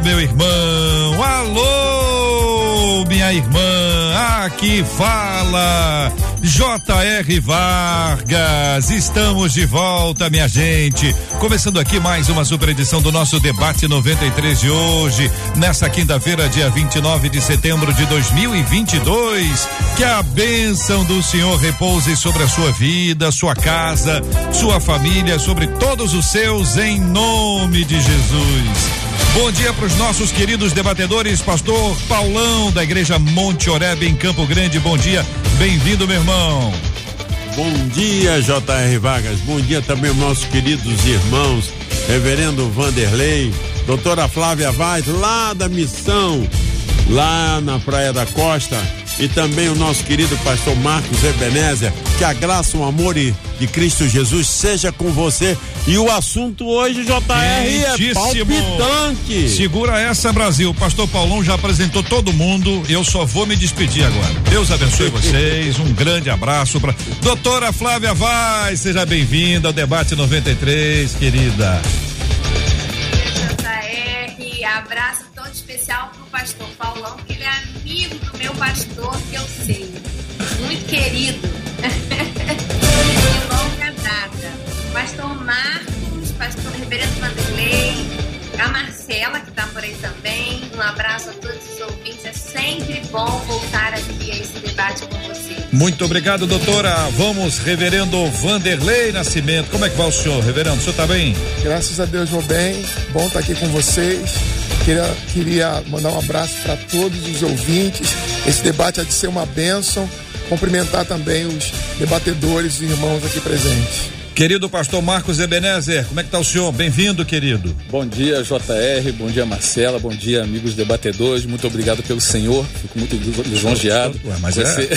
meu irmão. Alô, minha irmã. Aqui fala J.R. Vargas. Estamos de volta, minha gente. Começando aqui mais uma super edição do nosso debate 93 de hoje, nessa quinta-feira, dia 29 de setembro de 2022. Que a bênção do Senhor repouse sobre a sua vida, sua casa, sua família, sobre todos os seus, em nome de Jesus. Bom dia para os nossos queridos debatedores, pastor Paulão da Igreja Monte Oreb em Campo Grande. Bom dia, bem-vindo, meu irmão. Bom dia, J.R. Vargas. Bom dia também aos nossos queridos irmãos, Reverendo Vanderlei, doutora Flávia Vaz, lá da missão, lá na Praia da Costa e também o nosso querido pastor Marcos Ebenezer. Que a graça, o amor de Cristo Jesus seja com você. E o assunto hoje, JR, é palpitante. Segura essa, Brasil. O pastor Paulão já apresentou todo mundo. Eu só vou me despedir agora. Deus abençoe vocês. Um grande abraço para doutora Flávia Vaz. Seja bem-vinda ao debate 93, querida. JR, abraço todo especial pro pastor Paulão, que ele é amigo do meu pastor, que eu sei. Muito querido. De longa data. Pastor Marcos, pastor Reverendo Vanderlei, a Marcela, que tá por aí também. Um abraço a todos os ouvintes. É sempre bom voltar aqui a esse debate com vocês. Muito obrigado, doutora. Vamos, reverendo Vanderlei Nascimento. Como é que vai o senhor, reverendo? O senhor tá bem? Graças a Deus vou bem, bom estar aqui com vocês. Queria, queria mandar um abraço para todos os ouvintes. Esse debate há de ser uma bênção. Cumprimentar também os debatedores e irmãos aqui presentes. Querido pastor Marcos Ebenezer, como é que tá o senhor? Bem-vindo, querido. Bom dia, JR, bom dia, Marcela, bom dia, amigos debatedores. Muito obrigado pelo Senhor, fico muito lisonjeado. Ué, mas Você-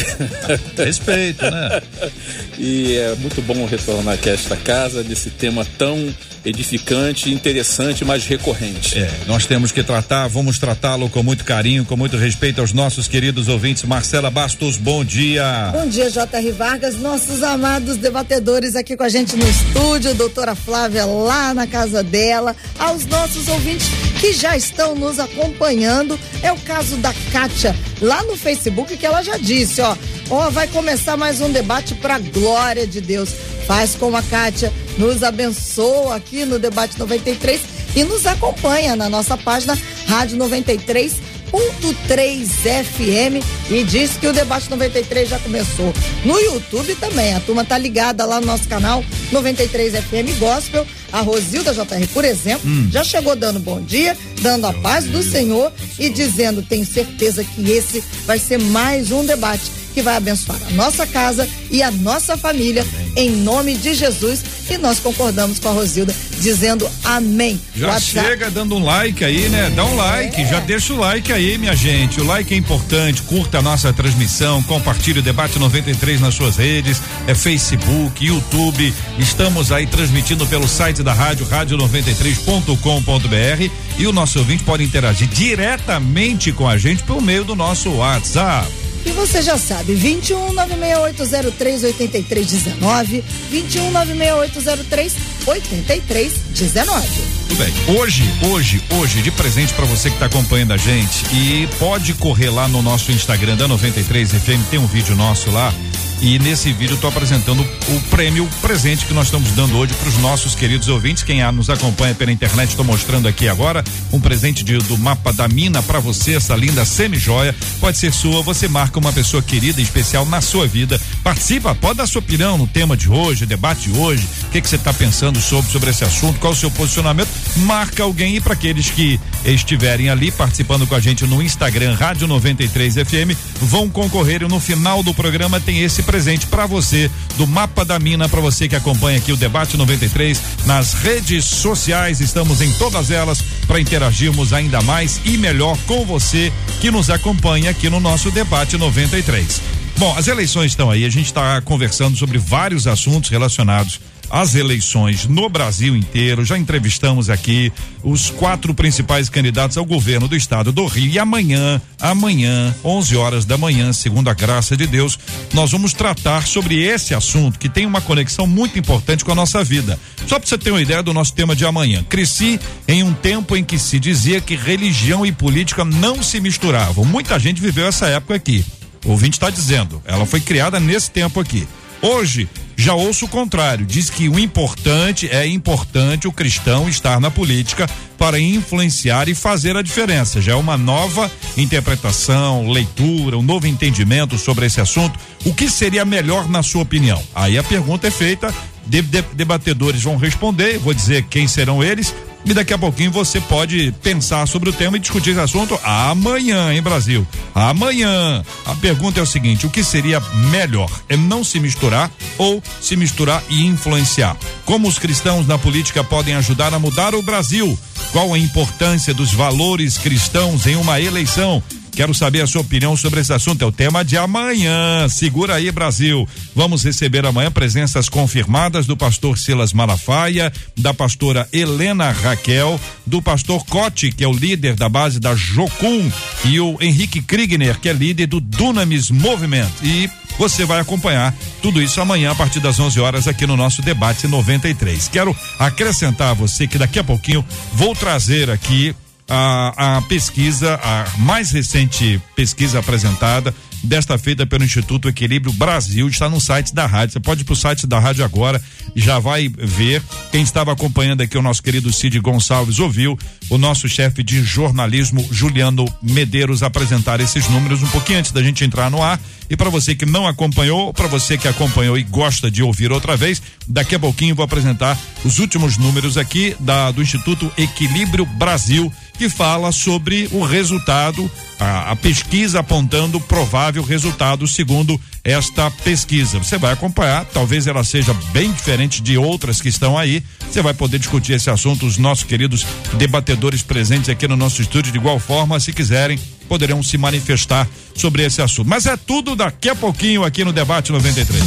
é respeito, né? e é muito bom retornar aqui a esta casa, nesse tema tão edificante, interessante, mas recorrente. É, nós temos que tratar, vamos tratá-lo com muito carinho, com muito respeito aos nossos queridos ouvintes. Marcela Bastos, bom dia. Bom dia, J.R. Vargas, nossos amados debatedores aqui com a gente no estúdio, doutora Flávia lá na casa dela, aos nossos ouvintes que já estão nos acompanhando. É o caso da Kátia lá no Facebook, que ela já disse, ó, ó, vai começar mais um debate para glória de Deus. Faz como a Kátia nos abençoa aqui no Debate 93 e nos acompanha na nossa página Rádio 93 101.3 FM e diz que o debate 93 já começou. No YouTube também, a turma tá ligada lá no nosso canal 93 FM Gospel. A Rosilda JR, por exemplo, já chegou dando bom dia, dando a paz do Senhor e dizendo: tenho certeza que esse vai ser mais um debate que vai abençoar a nossa casa e a nossa família, em nome de Jesus. E nós concordamos com a Rosilda, dizendo amém. Já WhatsApp- chega dando um like aí, né? Dá um like, já deixa o like aí, minha gente. O like é importante, curta a nossa transmissão, compartilhe o Debate 93 nas suas redes, é Facebook, YouTube. Estamos aí transmitindo pelo site da rádio, rádio93.com.br e o nosso ouvinte pode interagir diretamente com a gente por meio do nosso WhatsApp. E você já sabe, 21 96803 8319, 21 96803 8319. Tudo bem. Hoje, hoje, hoje, de presente para você que está acompanhando a gente e pode correr lá no nosso Instagram da 93 FM, tem um vídeo nosso lá. E nesse vídeo eu tô apresentando o prêmio, presente que nós estamos dando hoje para os nossos queridos ouvintes. Quem a- nos acompanha pela internet, estou mostrando aqui agora um presente de- do mapa da mina para você, essa linda semi-joia. Pode ser sua, você marca uma pessoa querida e especial na sua vida. Participa, pode dar sua opinião no tema de hoje, debate de hoje. O que que você está pensando sobre, sobre esse assunto? Qual o seu posicionamento? Marca alguém e para aqueles que estiverem ali participando com a gente no Instagram Rádio 93 FM, vão concorrer e no final do programa tem esse presente para você do mapa da mina para você que acompanha aqui o debate 93 nas redes sociais, estamos em todas elas para interagirmos ainda mais e melhor com você que nos acompanha aqui no nosso debate 93. Bom, as eleições estão aí, a gente está conversando sobre vários assuntos relacionados às eleições no Brasil inteiro. Já entrevistamos aqui os quatro principais candidatos ao governo do estado do Rio. E amanhã, amanhã, 11 horas da manhã, segundo a graça de Deus, nós vamos tratar sobre esse assunto que tem uma conexão muito importante com a nossa vida. Só para você ter uma ideia do nosso tema de amanhã. Cresci em um tempo em que se dizia que religião e política não se misturavam. Muita gente viveu essa época aqui. O ouvinte está dizendo, ela foi criada nesse tempo aqui. Hoje, já ouço o contrário, diz que o importante é importante o cristão estar na política para influenciar e fazer a diferença. Já é uma nova interpretação, leitura, um novo entendimento sobre esse assunto. O que seria melhor na sua opinião? Aí a pergunta é feita, de, de, debatedores vão responder, vou dizer quem serão eles, e daqui a pouquinho você pode pensar sobre o tema e discutir esse assunto amanhã, em Brasil. Amanhã. A pergunta é o seguinte: o que seria melhor? É não se misturar ou se misturar e influenciar? Como os cristãos na política podem ajudar a mudar o Brasil? Qual a importância dos valores cristãos em uma eleição? Quero saber a sua opinião sobre esse assunto. É o tema de amanhã. Segura aí, Brasil. Vamos receber amanhã presenças confirmadas do pastor Silas Malafaia, da pastora Helena Raquel, do pastor Cote, que é o líder da base da Jocum, e o Henrique Kriegner, que é líder do Dunamis Movement. E você vai acompanhar tudo isso amanhã a partir das 11 horas aqui no nosso debate 93. Quero acrescentar a você que daqui a pouquinho vou trazer aqui a, a pesquisa, a mais recente pesquisa apresentada, desta feita pelo Instituto Equilíbrio Brasil, está no site da rádio. Você pode ir para o site da rádio agora, já vai ver. Quem estava acompanhando aqui, o nosso querido Cid Gonçalves, ouviu o nosso chefe de jornalismo, Juliano Medeiros, apresentar esses números um pouquinho antes da gente entrar no ar. E para você que não acompanhou, para você que acompanhou e gosta de ouvir outra vez, daqui a pouquinho vou apresentar os últimos números aqui da, do Instituto Equilíbrio Brasil que fala sobre o resultado, a, a, pesquisa apontando provável resultado segundo esta pesquisa. Você vai acompanhar, talvez ela seja bem diferente de outras que estão aí. Você vai poder discutir esse assunto, os nossos queridos debatedores presentes aqui no nosso estúdio, de igual forma, se quiserem, poderão se manifestar sobre esse assunto. Mas é tudo daqui a pouquinho aqui no Debate 93.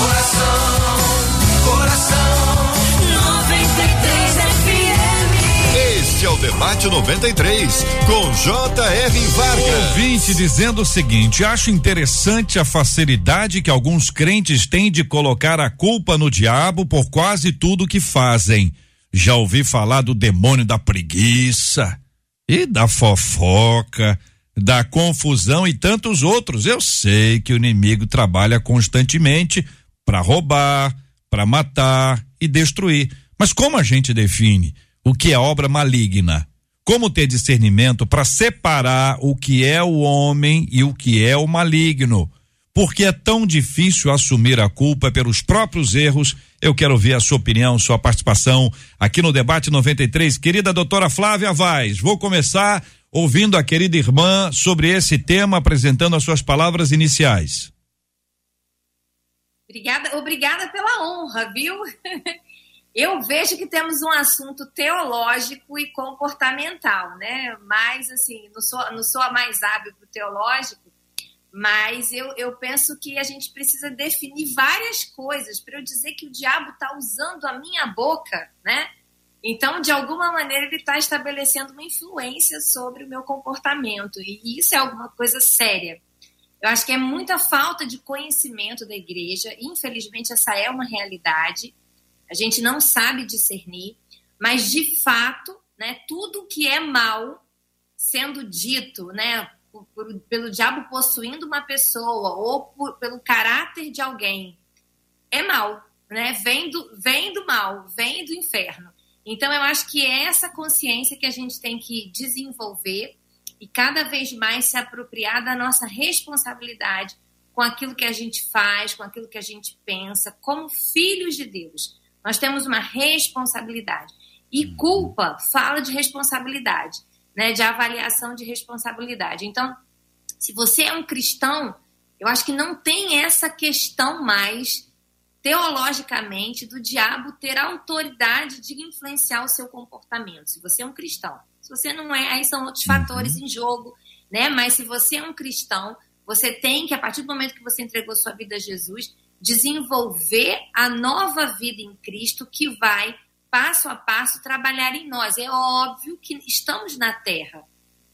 Coração. Debate 93, com J.R. Vargas. Ouvinte dizendo o seguinte: acho interessante a facilidade que alguns crentes têm de colocar a culpa no diabo por quase tudo que fazem. Já ouvi falar do demônio da preguiça e da fofoca, da confusão e tantos outros. Eu sei que o inimigo trabalha constantemente para roubar, para matar e destruir. Mas como a gente define? O que é obra maligna. Como ter discernimento para separar o que é o homem e o que é o maligno? Porque é tão difícil assumir a culpa pelos próprios erros. Eu quero ver a sua opinião, sua participação aqui no debate 93. Querida doutora Flávia Vaz, vou começar ouvindo a querida irmã sobre esse tema, apresentando as suas palavras iniciais. Obrigada, obrigada pela honra, viu? Eu vejo que temos um assunto teológico e comportamental, né? Mas, assim, não sou, não sou a mais hábil para o teológico, mas eu, eu penso que a gente precisa definir várias coisas para eu dizer que o diabo está usando a minha boca, né? Então, de alguma maneira, ele está estabelecendo uma influência sobre o meu comportamento, e isso é alguma coisa séria. Eu acho que é muita falta de conhecimento da igreja, infelizmente, essa é uma realidade a gente não sabe discernir, mas de fato, né, tudo que é mal sendo dito, né, por, por, pelo diabo possuindo uma pessoa ou por, pelo caráter de alguém, é mal, né? Vem do, vem do mal, vem do inferno. Então eu acho que é essa consciência que a gente tem que desenvolver e cada vez mais se apropriar da nossa responsabilidade com aquilo que a gente faz, com aquilo que a gente pensa, como filhos de Deus. Nós temos uma responsabilidade. E uhum. culpa fala de responsabilidade, né? De avaliação de responsabilidade. Então, se você é um cristão, eu acho que não tem essa questão mais teologicamente do diabo ter autoridade de influenciar o seu comportamento. Se você é um cristão, se você não é, aí são outros fatores em jogo, né? Mas se você é um cristão, você tem que, a partir do momento que você entregou sua vida a Jesus, desenvolver a nova vida em Cristo que vai, passo a passo, trabalhar em nós. É óbvio que estamos na terra.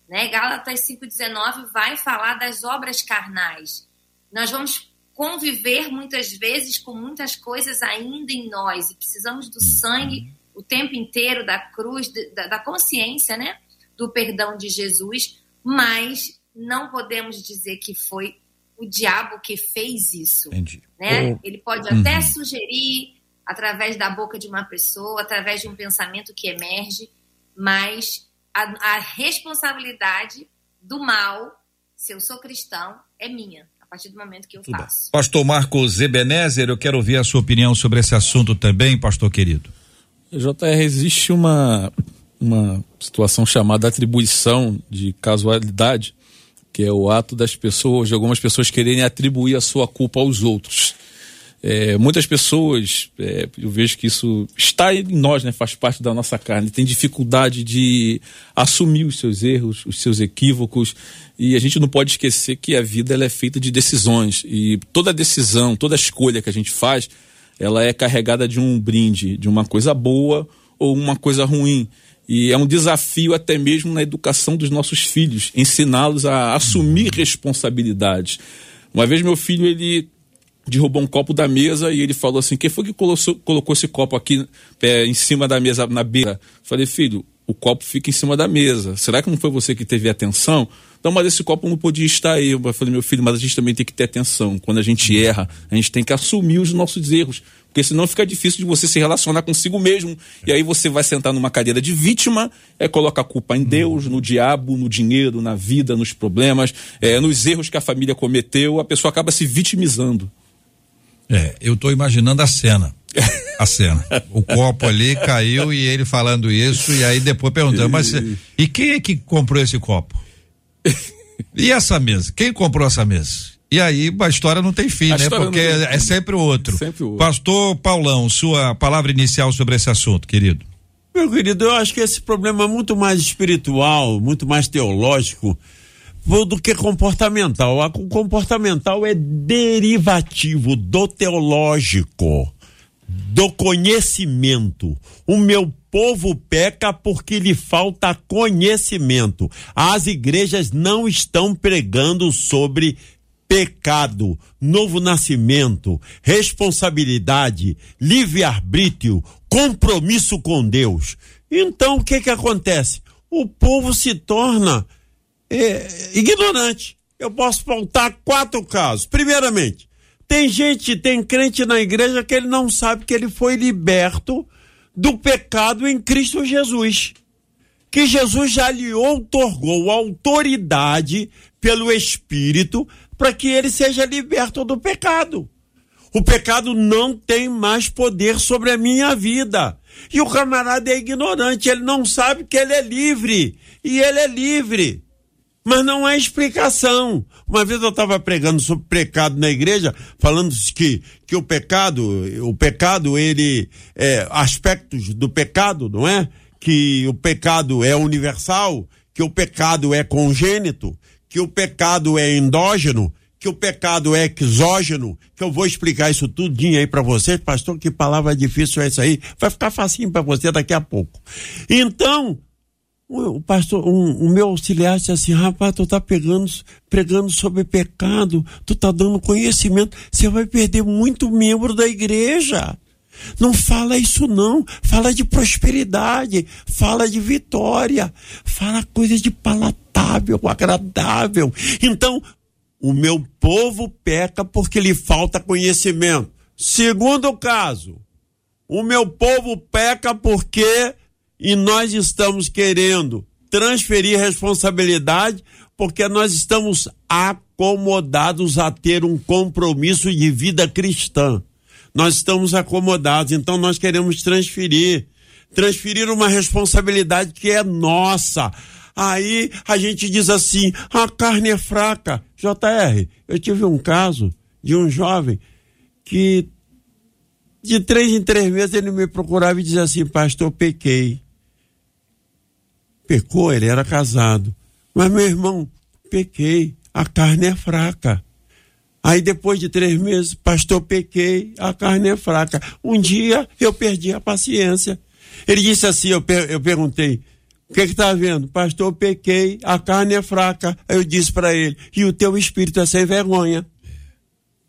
Né? Gálatas 5,19 vai falar das obras carnais. Nós vamos conviver muitas vezes com muitas coisas ainda em nós e precisamos do sangue o tempo inteiro, da cruz, da, da consciência, né? Do perdão de Jesus, mas não podemos dizer que foi o diabo que fez isso. Entendi. Né? Oh. Ele pode uhum. até sugerir através da boca de uma pessoa, através de um pensamento que emerge, mas a, a responsabilidade do mal, se eu sou cristão, é minha a partir do momento que eu Tudo faço. Bem. Pastor Marcos Ebenezer, eu quero ouvir a sua opinião sobre esse assunto também, pastor querido. JR, existe uma, uma situação chamada atribuição de casualidade, que é o ato das pessoas, de algumas pessoas quererem atribuir a sua culpa aos outros. É, muitas pessoas, é, eu vejo que isso está em nós, né, faz parte da nossa carne, tem dificuldade de assumir os seus erros, os seus equívocos, e a gente não pode esquecer que a vida ela é feita de decisões, e toda decisão, toda escolha que a gente faz, ela é carregada de um brinde, de uma coisa boa ou uma coisa ruim. E é um desafio até mesmo na educação dos nossos filhos, ensiná-los a assumir responsabilidades. Uma vez meu filho ele derrubou um copo da mesa e ele falou assim: quem foi que colocou, esse copo aqui é, em cima da mesa, na beira? Falei, filho, o copo fica em cima da mesa. Será que não foi você que teve atenção? Então, mas esse copo não podia estar aí. Eu falei, meu filho, mas a gente também tem que ter atenção. Quando a gente erra, a gente tem que assumir os nossos erros. Porque senão fica difícil de você se relacionar consigo mesmo. E aí você vai sentar numa cadeira de vítima, é, coloca a culpa em Deus, no diabo, no dinheiro, na vida, nos problemas, é, nos erros que a família cometeu. A pessoa acaba se vitimizando. É, eu estou imaginando a cena. A cena. O copo ali caiu e ele falando isso, e aí depois perguntando, mas e quem é que comprou esse copo? E essa mesa? Quem comprou essa mesa? E aí a história não tem fim, a né? Porque é, é sempre o outro. Sempre o outro. Pastor Paulão, sua palavra inicial sobre esse assunto, querido. Meu querido, eu acho que esse problema é muito mais espiritual, muito mais teológico do que comportamental. O comportamental é derivativo do teológico, do conhecimento. O meu povo peca porque lhe falta conhecimento. As igrejas não estão pregando sobre pecado, novo nascimento, responsabilidade, livre-arbítrio, compromisso com Deus. Então o que que acontece? O povo se torna é, ignorante. Eu posso faltar quatro casos. Primeiramente, tem gente, tem crente na igreja que ele não sabe que ele foi liberto do pecado em Cristo Jesus. Que Jesus já lhe outorgou autoridade pelo Espírito para que ele seja liberto do pecado. O pecado não tem mais poder sobre a minha vida. E o camarada é ignorante, ele não sabe que ele é livre. E ele é livre. Mas não há explicação. Uma vez eu estava pregando sobre pecado na igreja, falando que, que o pecado, o pecado, ele, é, aspectos do pecado, não é? Que o pecado é universal, que o pecado é congênito, que o pecado é endógeno, que o pecado é exógeno, que eu vou explicar isso tudinho aí para vocês, pastor, que palavra difícil é essa aí, vai ficar facinho para você daqui a pouco. Então, o pastor, um, o meu auxiliar disse assim, rapaz, tu tá pegando, pregando sobre pecado, tu tá dando conhecimento, você vai perder muito membro da igreja. Não fala isso não, fala de prosperidade, fala de vitória, fala coisa de palatável, agradável. Então, o meu povo peca porque lhe falta conhecimento. Segundo caso, o meu povo peca porque e nós estamos querendo transferir responsabilidade porque nós estamos acomodados a ter um compromisso de vida cristã. Nós estamos acomodados, então nós queremos transferir transferir uma responsabilidade que é nossa. Aí a gente diz assim: a carne é fraca. JR, eu tive um caso de um jovem que De três em três meses ele me procurava e dizia assim, pastor, pequei. Pecou, ele era casado. Mas meu irmão, pequei, a carne é fraca. Aí depois de três meses, pastor, pequei, a carne é fraca. Um dia eu perdi a paciência. Ele disse assim, eu, per eu perguntei, o que está vendo? Pastor, pequei, a carne é fraca. Aí eu disse para ele, e o teu espírito é sem vergonha.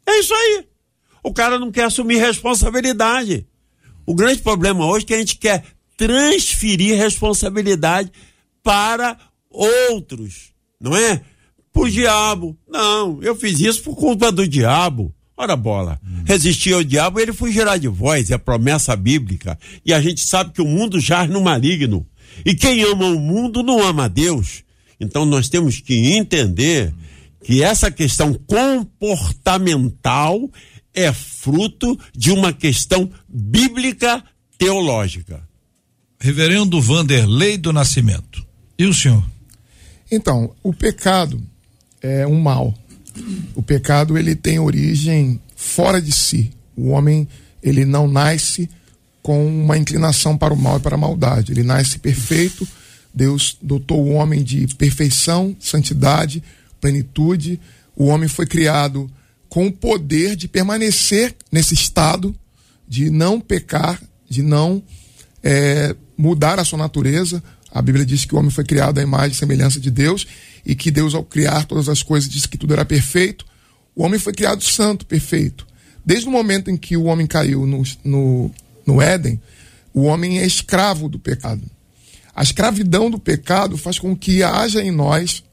É isso aí. O cara não quer assumir responsabilidade. O grande problema hoje é que a gente quer transferir responsabilidade para outros, não é? Por diabo. Não, eu fiz isso por culpa do diabo. Ora bola, hum. resistir ao diabo, ele fugirá de vós, é promessa bíblica. E a gente sabe que o mundo jaz no maligno. E quem ama o mundo não ama a Deus. Então nós temos que entender que essa questão comportamental é fruto de uma questão bíblica teológica. Reverendo Vanderlei do Nascimento. E o senhor? Então, o pecado é um mal. O pecado ele tem origem fora de si. O homem ele não nasce com uma inclinação para o mal e para a maldade. Ele nasce perfeito. Deus dotou o homem de perfeição, santidade, plenitude. O homem foi criado com o poder de permanecer nesse estado, de não pecar, de não é, mudar a sua natureza. A Bíblia diz que o homem foi criado à imagem e semelhança de Deus e que Deus, ao criar todas as coisas, disse que tudo era perfeito. O homem foi criado santo, perfeito. Desde o momento em que o homem caiu no, no no Éden, o homem é escravo do pecado. A escravidão do pecado faz com que haja em nós,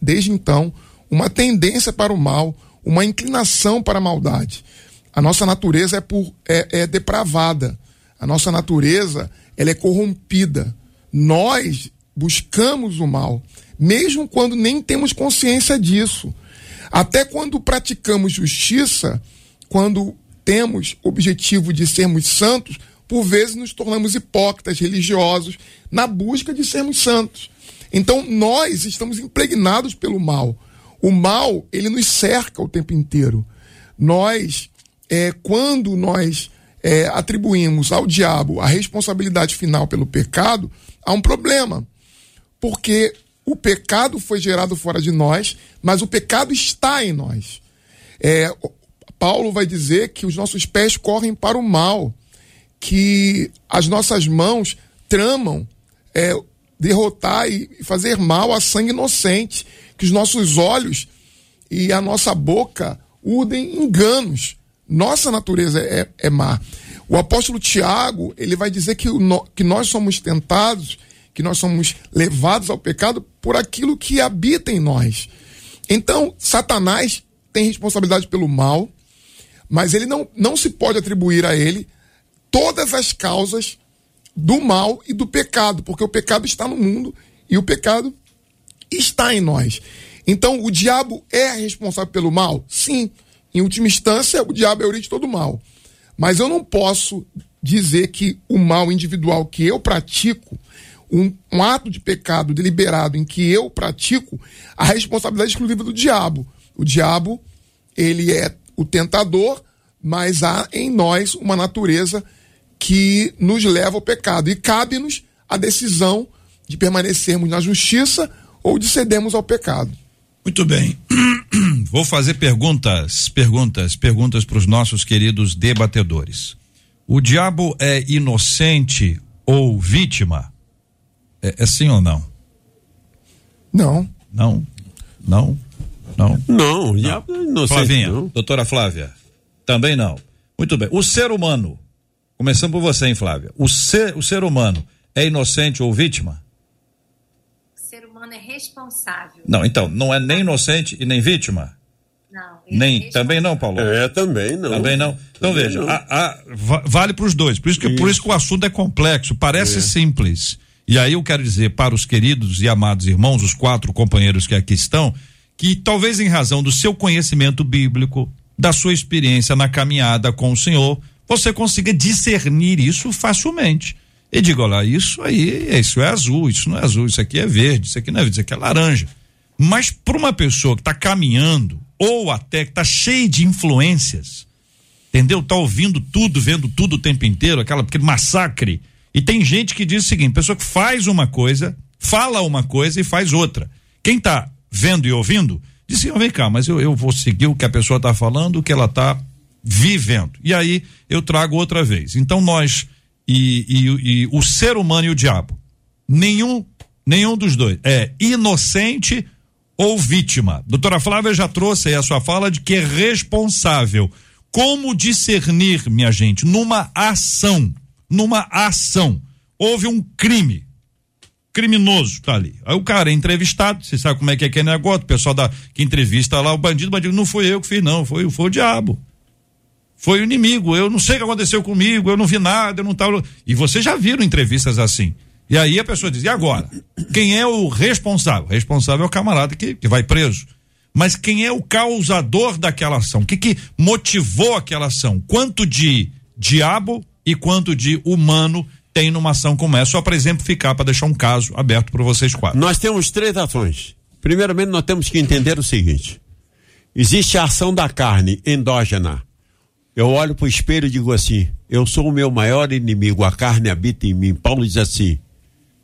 desde então, uma tendência para o mal, uma inclinação para a maldade. A nossa natureza é, por, é, é depravada. A nossa natureza ela é corrompida. Nós buscamos o mal, mesmo quando nem temos consciência disso. Até quando praticamos justiça, quando temos objetivo de sermos santos, por vezes nos tornamos hipócritas religiosos na busca de sermos santos. Então nós estamos impregnados pelo mal. O mal, ele nos cerca o tempo inteiro. Nós, é, quando nós é, atribuímos ao diabo a responsabilidade final pelo pecado, há um problema. Porque o pecado foi gerado fora de nós, mas o pecado está em nós. É, Paulo vai dizer que os nossos pés correm para o mal, que as nossas mãos tramam é, derrotar e fazer mal a sangue inocente, que os nossos olhos e a nossa boca urdem enganos. Nossa natureza é, é má. O apóstolo Tiago, ele vai dizer que, o, que nós somos tentados, que nós somos levados ao pecado por aquilo que habita em nós. Então, Satanás tem responsabilidade pelo mal, mas ele não, não se pode atribuir a ele todas as causas do mal e do pecado, porque o pecado está no mundo e o pecado está em nós. Então, o diabo é responsável pelo mal? Sim. Em última instância, o diabo é a origem de todo mal. Mas eu não posso dizer que o mal individual que eu pratico, um, um ato de pecado deliberado em que eu pratico, a responsabilidade é exclusiva do diabo. O diabo, ele é o tentador, mas há em nós uma natureza que nos leva ao pecado. E cabe-nos a decisão de permanecermos na justiça ou de cedermos ao pecado. Muito bem. Vou fazer perguntas, perguntas, perguntas para os nossos queridos debatedores. O diabo é inocente ou vítima? É, é sim ou não? Não. Não. Não. Não. Não, o diabo é inocente. Flavinha, não. doutora Flávia. Também não. Muito bem. O ser humano, começando por você, hein, Flávia? O ser, o ser humano é inocente ou vítima? O ser humano é responsável. Não, então, não é nem inocente e nem vítima? Não. Nem, é também não, Paulo? É, também não. Também não. Então também veja, a, a, vale para os dois. Por isso, que, isso. por isso que o assunto é complexo, parece é. simples. E aí eu quero dizer para os queridos e amados irmãos, os quatro companheiros que aqui estão, que talvez em razão do seu conhecimento bíblico, da sua experiência na caminhada com o Senhor, você consiga discernir isso facilmente. E diga, olha, isso aí, isso é azul, isso não é azul, isso aqui é verde, isso aqui não é verde, isso aqui é laranja. Mas para uma pessoa que está caminhando, ou até que está cheia de influências, entendeu? Tá ouvindo tudo, vendo tudo o tempo inteiro, aquela aquele massacre. E tem gente que diz o seguinte: pessoa que faz uma coisa, fala uma coisa e faz outra. Quem tá vendo e ouvindo, oh, vem cá, mas eu, eu vou seguir o que a pessoa tá falando, o que ela tá vivendo. E aí eu trago outra vez. Então nós e, e, e o ser humano e o diabo, nenhum, nenhum dos dois é inocente ou vítima. Doutora Flávia já trouxe aí a sua fala de que é responsável. Como discernir, minha gente, numa ação, numa ação, houve um crime, criminoso tá ali. Aí o cara é entrevistado, você sabe como é que é que é negócio, o pessoal da, que entrevista lá, o bandido, o bandido, não foi eu que fiz não, foi, foi o diabo. Foi o inimigo, eu não sei o que aconteceu comigo, eu não vi nada, eu não tava. E vocês já viram entrevistas assim. E aí a pessoa diz: e agora? Quem é o responsável? O responsável é o camarada que, que vai preso. Mas quem é o causador daquela ação? O que, que motivou aquela ação? Quanto de diabo e quanto de humano tem numa ação como essa? Só para exemplificar, para deixar um caso aberto para vocês quatro. Nós temos três ações. Primeiramente, nós temos que entender o seguinte: existe a ação da carne endógena eu olho para o espelho e digo assim: eu sou o meu maior inimigo, a carne habita em mim. Paulo diz assim: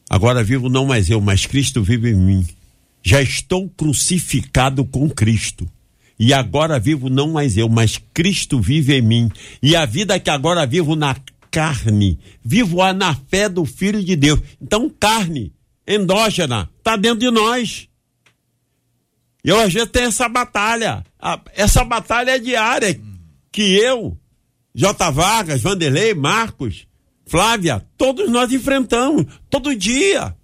agora vivo não mais eu, mas Cristo vive em mim. Já estou crucificado com Cristo. E agora vivo não mais eu, mas Cristo vive em mim. E a vida que agora vivo na carne, vivo-a na fé do Filho de Deus. Então, carne, endógena, está dentro de nós. Eu às vezes tenho essa batalha. Essa batalha é diária que eu, J. Vargas, Vanderlei, Marcos, Flávia, todos nós enfrentamos, todo dia.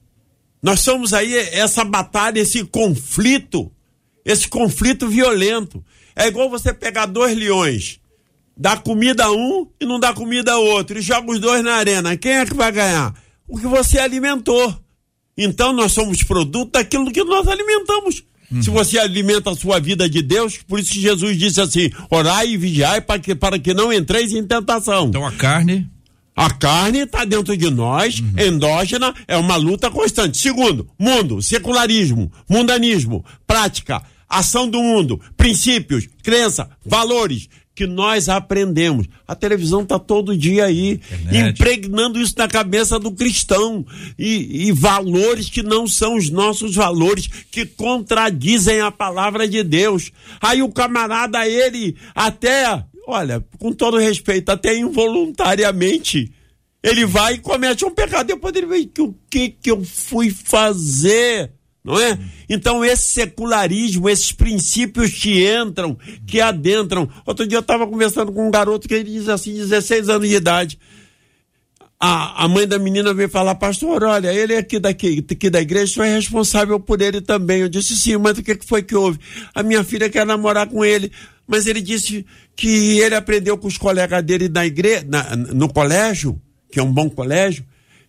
Nós somos aí essa batalha, esse conflito, esse conflito violento. É igual você pegar dois leões, dá comida a um e não dá comida a outro, e joga os dois na arena. Quem é que vai ganhar? O que você alimentou. Então nós somos produto daquilo que nós alimentamos. Uhum. Se você alimenta a sua vida de Deus, por isso Jesus disse assim: orai e vigiai para que, para que não entreis em tentação. Então a carne. A carne está dentro de nós, uhum. endógena, é uma luta constante. Segundo, mundo, secularismo, mundanismo, prática, ação do mundo, princípios, crença, valores, que nós aprendemos. A televisão está todo dia aí, Internet. impregnando isso na cabeça do cristão. E, e, valores que não são os nossos valores, que contradizem a palavra de Deus. Aí o camarada, ele até, olha, com todo respeito, até involuntariamente, ele vai e comete um pecado. Depois ele vê o que, que eu fui fazer? Não é? Então, esse secularismo, esses princípios que entram, que adentram. Outro dia eu estava conversando com um garoto que ele diz assim, 16 anos de idade. A, a mãe da menina veio falar, pastor, olha, ele é aqui, daqui, aqui da igreja, sou responsável por ele também. Eu disse, sim, mas o que foi que houve? A minha filha quer namorar com ele, mas ele disse que ele aprendeu com os colegas dele na igreja, na, no colégio, que é um bom colégio,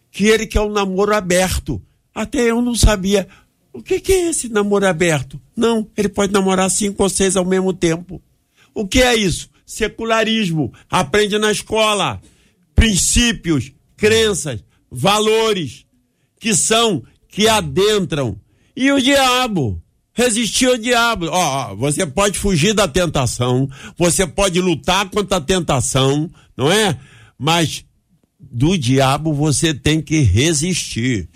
que ele quer um namoro aberto. Até eu não sabia. O que, que é esse namoro aberto? Não, ele pode namorar cinco ou seis ao mesmo tempo. O que é isso? Secularismo. Aprende na escola. Princípios, crenças, valores que são, que adentram. E o diabo? Resistir ao diabo. Ó, você pode fugir da tentação, você pode lutar contra a tentação, não é? Mas do diabo você tem que resistir.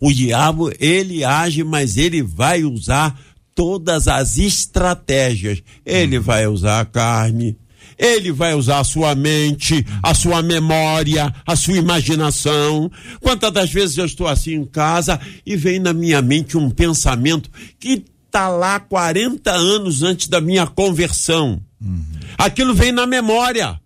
O diabo, ele age, mas ele vai usar todas as estratégias. Ele vai usar a carne, ele vai usar a sua mente, a sua memória, a sua imaginação. Quantas das vezes eu estou assim em casa e vem na minha mente um pensamento que está lá 40 anos antes da minha conversão. Uhum. Aquilo vem na memória.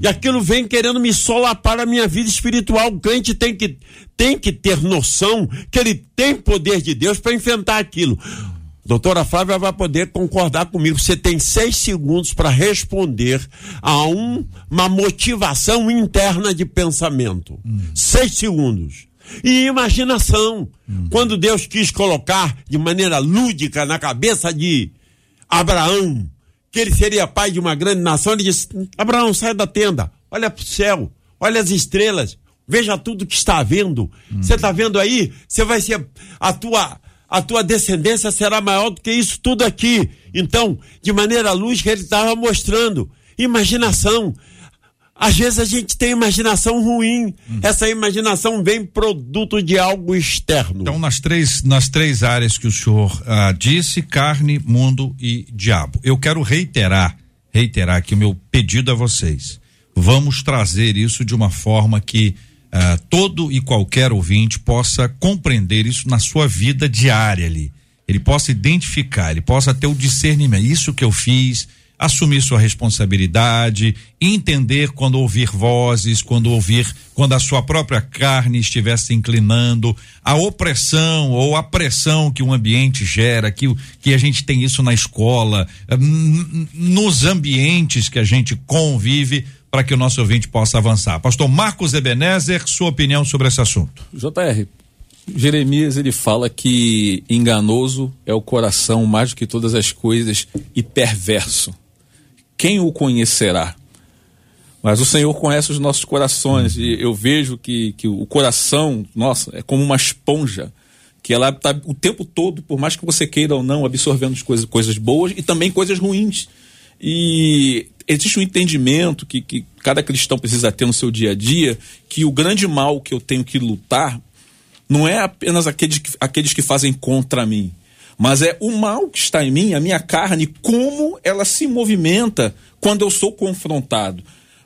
E aquilo vem querendo me solapar a minha vida espiritual. O crente tem que, tem que ter noção que ele tem poder de Deus para enfrentar aquilo. Doutora Flávia vai poder concordar comigo. Você tem seis segundos para responder a um, uma motivação interna de pensamento. Hum. Seis segundos. E imaginação. Hum. Quando Deus quis colocar de maneira lúdica na cabeça de Abraão que ele seria pai de uma grande nação, ele disse: Abraão, sai da tenda, olha para o céu, olha as estrelas, veja tudo que está vendo. Você está vendo aí? Você vai ser a tua a tua descendência será maior do que isso tudo aqui. Então, de maneira lúdica, ele estava mostrando. imaginação. Às vezes a gente tem imaginação ruim. Hum. Essa imaginação vem produto de algo externo. Então, nas três, nas três áreas que o senhor ah, disse, carne, mundo e diabo. Eu quero reiterar, reiterar aqui o meu pedido a vocês. Vamos trazer isso de uma forma que ah, todo e qualquer ouvinte possa compreender isso na sua vida diária ali. Ele possa identificar, ele possa ter o discernimento. Isso que eu fiz, assumir sua responsabilidade, entender quando ouvir vozes, quando ouvir, quando a sua própria carne estiver se inclinando, a opressão ou a pressão que o ambiente gera, que, que a gente tem isso na escola, eh, nos ambientes que a gente convive, para que o nosso ouvinte possa avançar. Pastor Marcos Ebenezer, sua opinião sobre esse assunto. JR, Jeremias ele fala que enganoso é o coração mais do que todas as coisas e perverso. Quem o conhecerá? Mas o Senhor conhece os nossos corações e eu vejo que, que o coração, nossa, é como uma esponja que ela está o tempo todo, por mais que você queira ou não, absorvendo as coisas, coisas boas e também coisas ruins. E existe um entendimento que, que cada cristão precisa ter no seu dia a dia que o grande mal que eu tenho que lutar não é apenas aqueles que, aqueles que fazem contra mim, mas é o mal que está em mim, a minha carne, como ela se movimenta quando eu sou confrontado.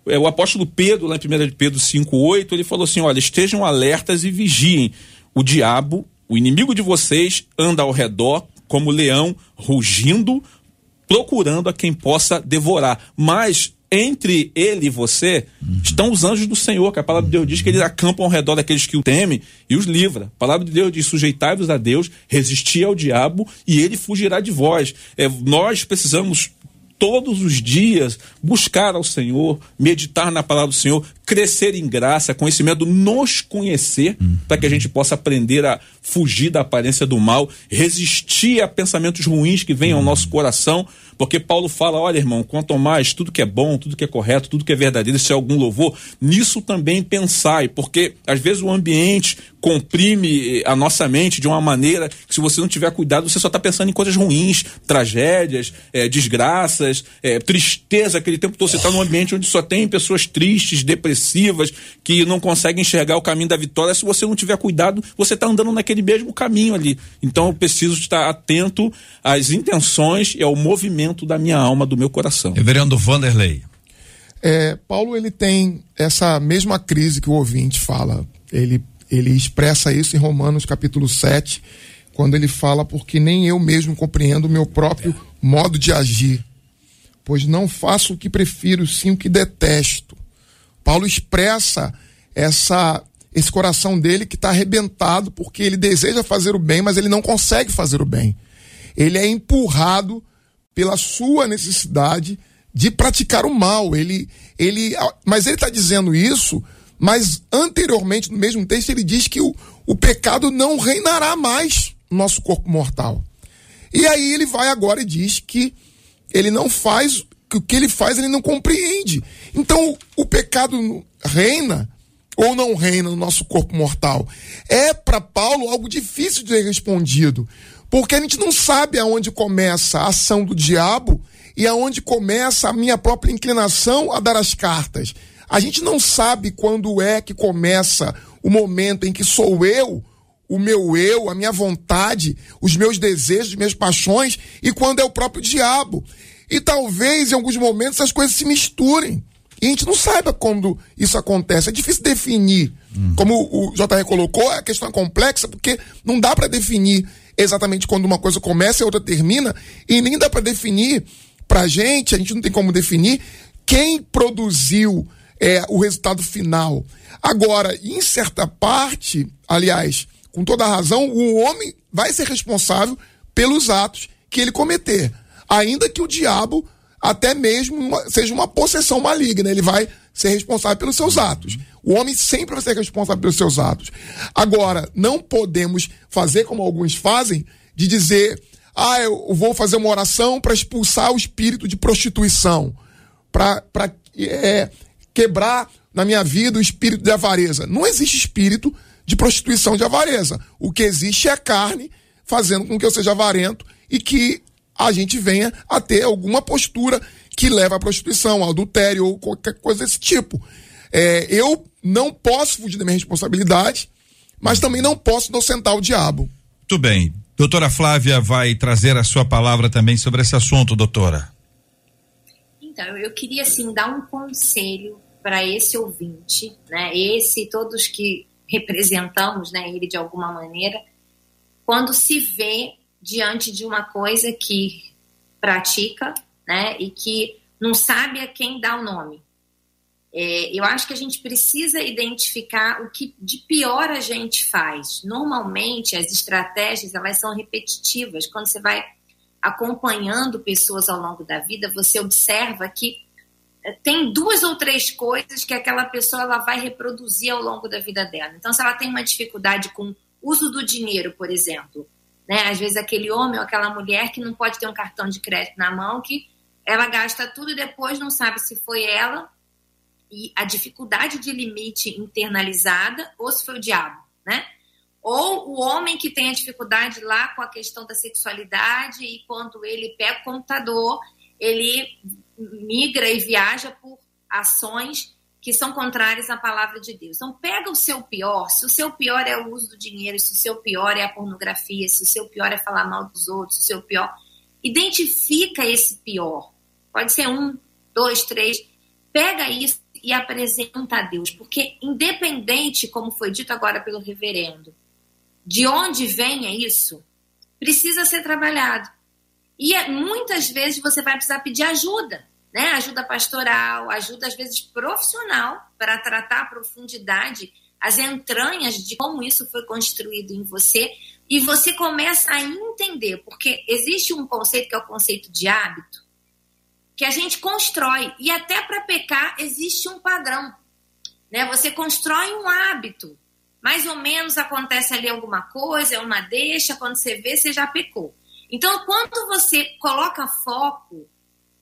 É, o apóstolo Pedro, lá em 1 de Pedro 5,8, ele falou assim: olha, estejam alertas e vigiem. O diabo, o inimigo de vocês, anda ao redor como leão, rugindo, procurando a quem possa devorar. Mas entre ele e você estão os anjos do Senhor, que a palavra de Deus diz que eles acampam ao redor daqueles que o temem e os livra. A palavra de Deus diz: sujeitai-vos a Deus, resisti ao diabo e ele fugirá de vós. É, nós precisamos todos os dias buscar ao Senhor, meditar na palavra do Senhor, crescer em graça, conhecimento, nos conhecer, para que a gente possa aprender a fugir da aparência do mal, resistir a pensamentos ruins que vêm ao nosso coração, porque Paulo fala: olha, irmão, quanto mais tudo que é bom, tudo que é correto, tudo que é verdadeiro, se é algum louvor, nisso também pensai, porque às vezes o ambiente comprime eh, a nossa mente de uma maneira que, se você não tiver cuidado, você só está pensando em coisas ruins, tragédias, eh, desgraças, eh, tristeza. Aquele tempo todo você está num ambiente onde só tem pessoas tristes, depressivas, que não conseguem enxergar o caminho da vitória. Se você não tiver cuidado, você está andando naquele mesmo caminho ali. Então eu preciso estar atento às intenções e ao movimento da minha alma, do meu coração. Reverendo Vanderlei. É, Paulo ele tem essa mesma crise que o ouvinte fala. Ele, ele expressa isso em Romanos capítulo 7, quando ele fala, porque nem eu mesmo compreendo o meu próprio modo de agir, pois não faço o que prefiro, sim o que detesto. Paulo expressa essa esse coração dele que está arrebentado porque ele deseja fazer o bem, mas ele não consegue fazer o bem. Ele é empurrado pela sua necessidade de praticar o mal. Ele, ele, mas ele está dizendo isso, mas anteriormente, no mesmo texto, ele diz que o, o pecado não reinará mais no nosso corpo mortal. E aí ele vai agora e diz que ele não faz, que o que ele faz ele não compreende. Então o, pecado reina ou não reina no nosso corpo mortal? É para Paulo algo difícil de ser respondido. Porque a gente não sabe aonde começa a ação do diabo e aonde começa a minha própria inclinação a dar as cartas. A gente não sabe quando é que começa o momento em que sou eu, o meu eu, a minha vontade, os meus desejos, minhas paixões, e quando é o próprio diabo. E talvez em alguns momentos as coisas se misturem. E a gente não saiba quando isso acontece. É difícil definir. Como o JR colocou, a questão é complexa porque não dá para definir exatamente quando uma coisa começa e a outra termina, e nem dá para definir pra gente, a gente não tem como definir quem produziu é, o resultado final. Agora, em certa parte, aliás, com toda a razão, o homem vai ser responsável pelos atos que ele cometer. Ainda que o diabo até mesmo seja uma possessão maligna, ele vai ser responsável pelos seus atos. O homem sempre vai ser responsável pelos seus atos. Agora, não podemos fazer como alguns fazem, de dizer, ah, eu vou fazer uma oração para expulsar o espírito de prostituição, para é, quebrar na minha vida o espírito de avareza. Não existe espírito de prostituição de avareza. O que existe é carne fazendo com que eu seja avarento e que a gente venha a ter alguma postura que leva à prostituição, ao adultério ou qualquer coisa desse tipo. É, eu não posso fugir da minha responsabilidade, mas também não posso inocentar o diabo. Muito bem. Doutora Flávia vai trazer a sua palavra também sobre esse assunto, doutora. Então, eu queria assim dar um conselho para esse ouvinte, né? Esse todos que representamos, né, ele de alguma maneira, quando se vê diante de uma coisa que pratica, né, e que não sabe a quem dá o nome. É, eu acho que a gente precisa identificar o que de pior a gente faz. Normalmente, as estratégias elas são repetitivas. Quando você vai acompanhando pessoas ao longo da vida, você observa que é, tem duas ou três coisas que aquela pessoa ela vai reproduzir ao longo da vida dela. Então, se ela tem uma dificuldade com uso do dinheiro, por exemplo, né? Às vezes aquele homem ou aquela mulher que não pode ter um cartão de crédito na mão, que ela gasta tudo e depois não sabe se foi ela e a dificuldade de limite internalizada ou se foi o diabo, né? Ou o homem que tem a dificuldade lá com a questão da sexualidade e quando ele pega o computador, ele migra e viaja por ações que são contrárias à palavra de Deus. Então, pega o seu pior. Se o seu pior é o uso do dinheiro, se o seu pior é a pornografia, se o seu pior é falar mal dos outros, se o seu pior. Identifica esse pior. Pode ser um, dois, três. Pega isso e apresenta a Deus. Porque, independente, como foi dito agora pelo reverendo, de onde venha isso, precisa ser trabalhado. E é, muitas vezes você vai precisar pedir ajuda né? Ajuda pastoral, ajuda às vezes profissional para tratar a profundidade, as entranhas de como isso foi construído em você e você começa a entender, porque existe um conceito que é o conceito de hábito, que a gente constrói e até para pecar existe um padrão, né? Você constrói um hábito, mais ou menos acontece ali alguma coisa, é uma deixa, quando você vê, você já pecou. Então, quando você coloca foco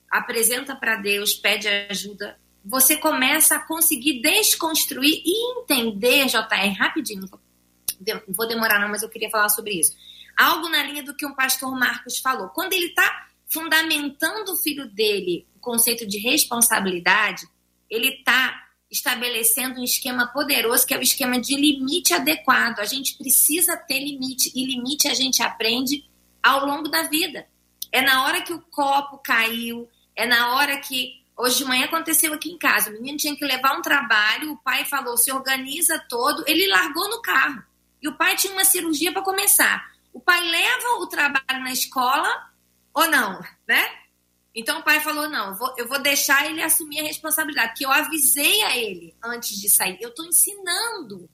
apresenta para Deus, pede ajuda, você começa a conseguir desconstruir e entender, JR, rapidinho, não vou demorar não, mas eu queria falar sobre isso. Algo na linha do que o pastor Marcos falou. Quando ele está fundamentando o filho dele, o conceito de responsabilidade, ele está estabelecendo um esquema poderoso que é o esquema de limite adequado. A gente precisa ter limite e limite a gente aprende ao longo da vida. É na hora que o copo caiu, é na hora que. Hoje de manhã aconteceu aqui em casa. O menino tinha que levar um trabalho, o pai falou: se organiza todo. Ele largou no carro. E o pai tinha uma cirurgia para começar. O pai leva o trabalho na escola ou não, né? Então o pai falou: não, eu vou, deixar ele assumir a responsabilidade, porque eu avisei a ele antes de sair. Eu estou ensinando.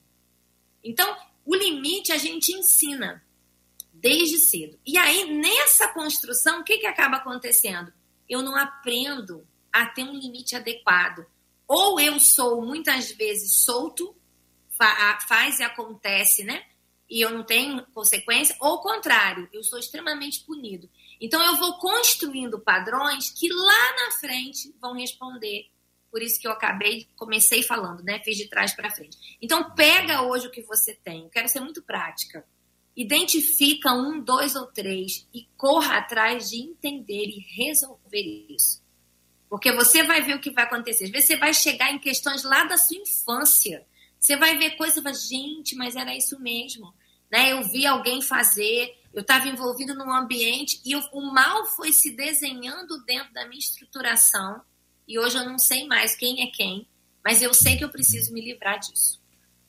Então, o limite a gente ensina desde cedo. E aí, nessa construção, o que, que acaba acontecendo? Eu não aprendo a ter um limite adequado. Ou eu sou muitas vezes solto, fa faz e acontece, né? E eu não tenho consequência, ou o contrário, eu sou extremamente punido. Então eu vou construindo padrões que lá na frente vão responder. Por isso que eu acabei, comecei falando, né? Fiz de trás para frente. Então pega hoje o que você tem. Eu quero ser muito prática identifica um, dois ou três e corra atrás de entender e resolver isso. Porque você vai ver o que vai acontecer. Às vezes você vai chegar em questões lá da sua infância. Você vai ver coisas e vai, gente, mas era isso mesmo. Né? Eu vi alguém fazer, eu estava envolvido num ambiente e eu, o mal foi se desenhando dentro da minha estruturação. E hoje eu não sei mais quem é quem, mas eu sei que eu preciso me livrar disso.